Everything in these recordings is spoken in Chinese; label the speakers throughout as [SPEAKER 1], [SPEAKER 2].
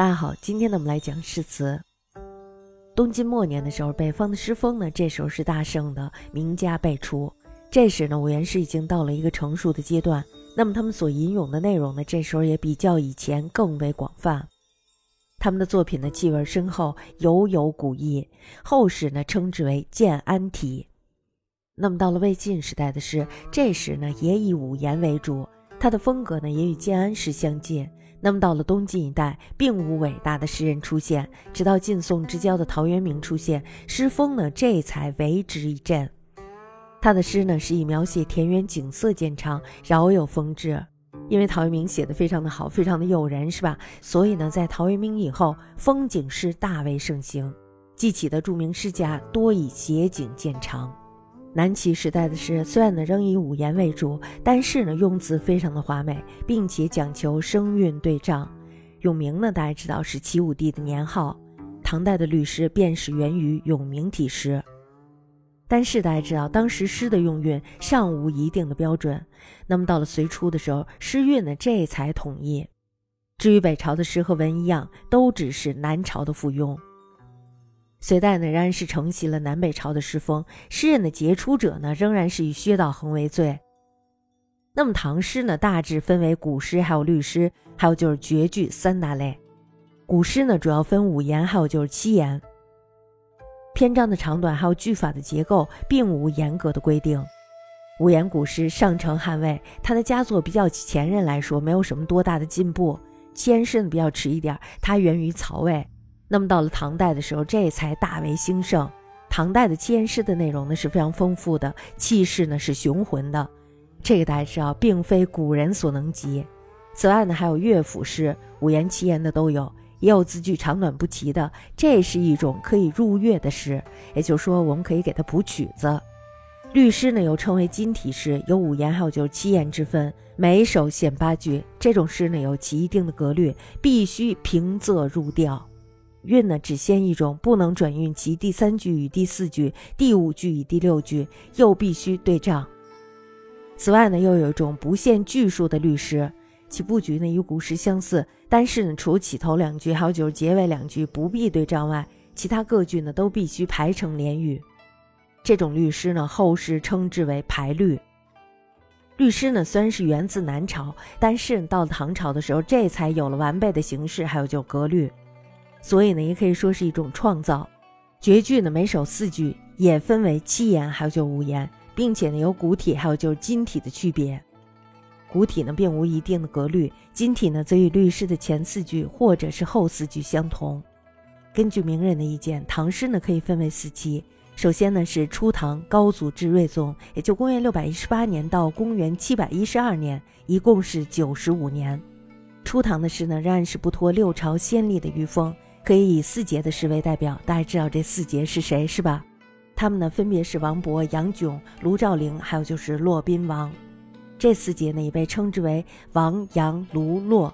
[SPEAKER 1] 大家好，今天呢我们来讲诗词。东晋末年的时候，北方的诗风呢这时候是大盛的，名家辈出。这时呢五言诗已经到了一个成熟的阶段，那么他们所吟咏的内容呢这时候也比较以前更为广泛。他们的作品呢气味深厚，犹有古意，后世呢称之为建安体。那么到了魏晋时代的诗，这时呢也以五言为主，它的风格呢也与建安诗相近。那么到了东晋一代，并无伟大的诗人出现，直到晋宋之交的陶渊明出现，诗风呢这才为之一振。他的诗呢是以描写田园景色见长，饶有风致。因为陶渊明写的非常的好，非常的诱人，是吧？所以呢，在陶渊明以后，风景诗大为盛行，记起的著名诗家多以写景见长。南齐时代的诗虽然呢仍以五言为主，但是呢用字非常的华美，并且讲求声韵对仗。永明呢大家知道是齐武帝的年号，唐代的律诗便是源于永明体诗。但是大家知道当时诗的用韵尚无一定的标准，那么到了隋初的时候，诗韵呢这才统一。至于北朝的诗和文一样，都只是南朝的附庸。隋代呢，仍然是承袭了南北朝的诗风，诗人的杰出者呢，仍然是以薛道衡为最。那么唐诗呢，大致分为古诗、还有律诗，还有就是绝句三大类。古诗呢，主要分五言，还有就是七言。篇章的长短，还有句法的结构，并无严格的规定。五言古诗上承汉魏，他的佳作比较前人来说，没有什么多大的进步。七言诗，比较迟一点，它源于曹魏。那么到了唐代的时候，这才大为兴盛。唐代的七言诗的内容呢是非常丰富的，气势呢是雄浑的，这个大家知道，并非古人所能及。此外呢，还有乐府诗，五言七言的都有，也有字句长短不齐的，这是一种可以入乐的诗，也就是说，我们可以给它谱曲子。律诗呢又称为金体诗，有五言还有就是七言之分，每首限八句。这种诗呢有其一定的格律，必须平仄入调。韵呢只限一种，不能转韵其第三句与第四句、第五句与第六句，又必须对仗。此外呢，又有一种不限句数的律诗，其布局呢与古诗相似，但是呢，除起头两句还有就是结尾两句不必对仗外，其他各句呢都必须排成连语。这种律诗呢，后世称之为排律。律诗呢虽然是源自南朝，但是到了唐朝的时候，这才有了完备的形式，还有就格律。所以呢，也可以说是一种创造。绝句呢，每首四句，也分为七言，还有就五言，并且呢，有古体，还有就是今体的区别。古体呢，并无一定的格律；今体呢，则与律诗的前四句或者是后四句相同。根据名人的意见，唐诗呢可以分为四期。首先呢，是初唐高祖至睿宗，也就公元六百一十八年到公元七百一十二年，一共是九十五年。初唐的诗呢，仍然是不脱六朝先例的余风。可以以四杰的诗为代表，大家知道这四杰是谁是吧？他们呢分别是王勃、杨炯、卢照邻，还有就是骆宾王。这四杰呢也被称之为王、杨、卢、骆。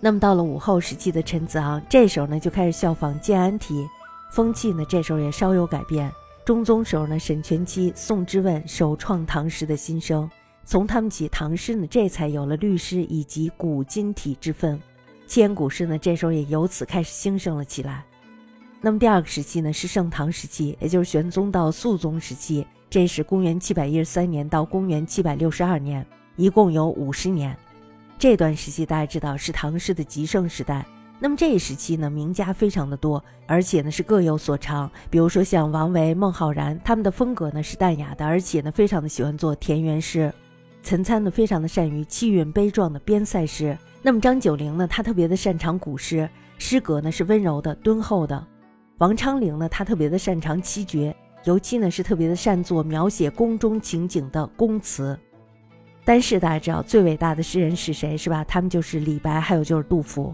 [SPEAKER 1] 那么到了武后时期的陈子昂，这时候呢就开始效仿建安体，风气呢这时候也稍有改变。中宗时候呢，沈佺期、宋之问首创唐诗的新生，从他们起，唐诗呢这才有了律诗以及古今体之分。千古诗呢，这时候也由此开始兴盛了起来。那么第二个时期呢，是盛唐时期，也就是玄宗到肃宗时期，这是公元七百一十三年到公元七百六十二年，一共有五十年。这段时期大家知道是唐诗的极盛时代。那么这一时期呢，名家非常的多，而且呢是各有所长。比如说像王维、孟浩然，他们的风格呢是淡雅的，而且呢非常的喜欢做田园诗。岑参呢非常的善于气韵悲壮的边塞诗。那么张九龄呢，他特别的擅长古诗，诗格呢是温柔的、敦厚的。王昌龄呢，他特别的擅长七绝，尤其呢是特别的擅作描写宫中情景的宫词。但是大家知道最伟大的诗人是谁是吧？他们就是李白，还有就是杜甫。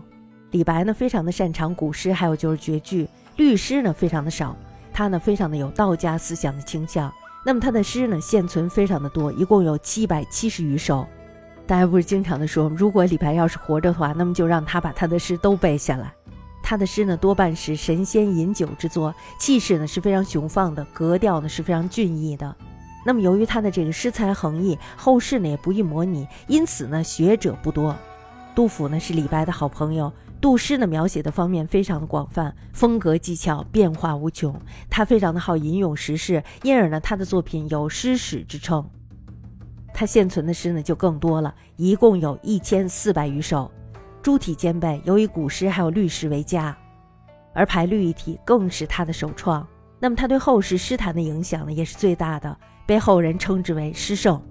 [SPEAKER 1] 李白呢非常的擅长古诗，还有就是绝句，律诗呢非常的少。他呢非常的有道家思想的倾向。那么他的诗呢现存非常的多，一共有七百七十余首。大家不是经常的说，如果李白要是活着的话，那么就让他把他的诗都背下来。他的诗呢，多半是神仙饮酒之作，气势呢是非常雄放的，格调呢是非常俊逸的。那么由于他的这个诗才横溢，后世呢也不易模拟，因此呢学者不多。杜甫呢是李白的好朋友，杜诗呢描写的方面非常的广泛，风格技巧变化无穷。他非常的好吟咏时事，因而呢他的作品有诗史之称。他现存的诗呢就更多了，一共有一千四百余首，诸体兼备，尤以古诗还有律诗为佳，而排律一体更是他的首创。那么他对后世诗坛的影响呢也是最大的，被后人称之为诗圣。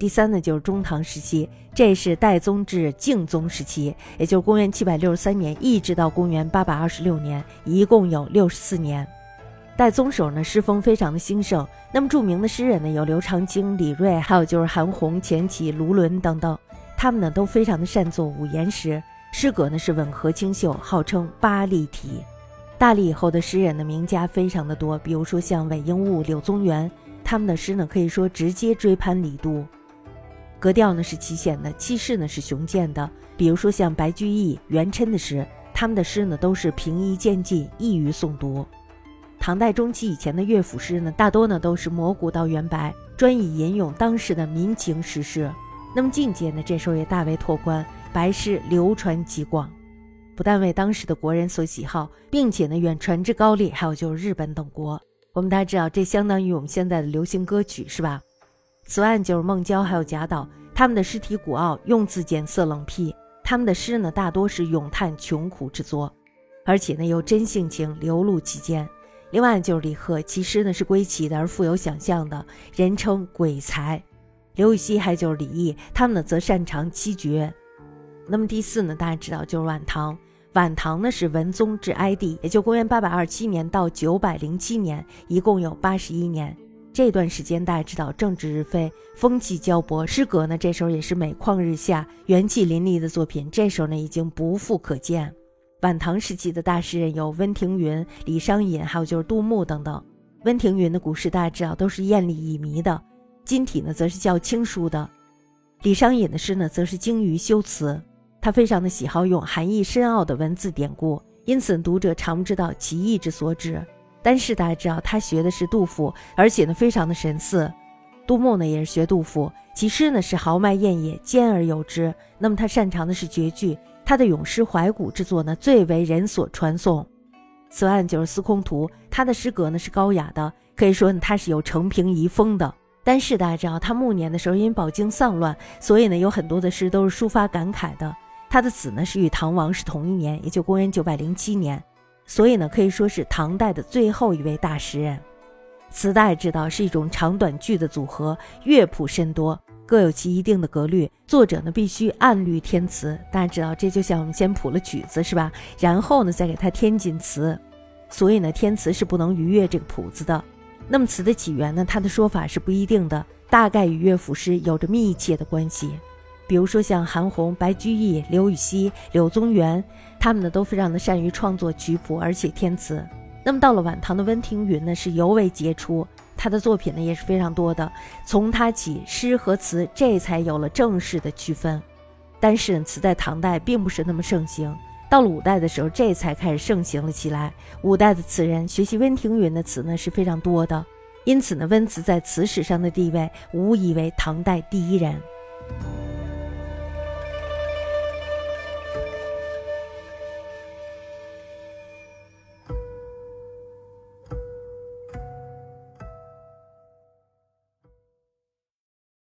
[SPEAKER 1] 第三呢，就是中唐时期，这是代宗至敬宗时期，也就是公元七百六十三年一直到公元八百二十六年，一共有六十四年。代宗时候呢，诗风非常的兴盛。那么著名的诗人呢，有刘长卿、李锐，还有就是韩翃、钱起、卢纶等等，他们呢都非常的善作五言诗，诗格呢是吻合清秀，号称八立体。大历以后的诗人的名家非常的多，比如说像韦应物、柳宗元，他们的诗呢可以说直接追攀李杜。格调呢是奇险的，气势呢是雄健的。比如说像白居易、元稹的诗，他们的诗呢都是平易渐进，易于诵读。唐代中期以前的乐府诗呢，大多呢都是摹古到元白，专以吟咏当时的民情时事。那么境界呢，这时候也大为拓宽，白诗流传极广，不但为当时的国人所喜好，并且呢远传至高丽，还有就是日本等国。我们大家知道，这相当于我们现在的流行歌曲，是吧？此案就是孟郊还有贾岛，他们的诗体古奥，用字简色冷僻。他们的诗呢，大多是咏叹穷苦之作，而且呢有真性情流露其间。另外就是李贺，其诗呢是归奇的而富有想象的，人称鬼才。刘禹锡还就是李益，他们呢则擅长七绝。那么第四呢，大家知道就是晚唐。晚唐呢是文宗至哀帝，也就公元八百二七年到九百零七年，一共有八十一年。这段时间大家知道政治日非，风气交薄，诗歌呢这时候也是每况日下，元气淋漓的作品，这时候呢已经不复可见。晚唐时期的大诗人有温庭筠、李商隐，还有就是杜牧等等。温庭筠的古诗大家知道都是艳丽旖旎的，今体呢则是较清疏的。李商隐的诗呢则是精于修辞，他非常的喜好用含义深奥的文字典故，因此读者常知道其意之所指。但是大家知道，他学的是杜甫，而且呢非常的神似。杜牧呢也是学杜甫，其诗呢是豪迈艳野，兼而有之。那么他擅长的是绝句，他的咏诗怀古之作呢最为人所传颂。此外就是司空图，他的诗格呢是高雅的，可以说呢他是有承平遗风的。但是大家知道，他暮年的时候因饱经丧乱，所以呢有很多的诗都是抒发感慨的。他的死呢是与唐王是同一年，也就公元九百零七年。所以呢，可以说是唐代的最后一位大诗人。词大家知道是一种长短句的组合，乐谱甚多，各有其一定的格律。作者呢必须按律填词。大家知道，这就像我们先谱了曲子是吧？然后呢再给它添进词。所以呢，填词是不能逾越这个谱子的。那么词的起源呢，它的说法是不一定的，大概与乐府诗有着密切的关系。比如说像韩红、白居易、刘禹锡、柳宗元，他们呢都非常的善于创作曲谱，而且填词。那么到了晚唐的温庭筠呢，是尤为杰出，他的作品呢也是非常多的。从他起，诗和词这才有了正式的区分。但是词在唐代并不是那么盛行，到了五代的时候，这才开始盛行了起来。五代的词人学习温庭筠的词呢是非常多的，因此呢，温词在词史上的地位无疑为唐代第一人。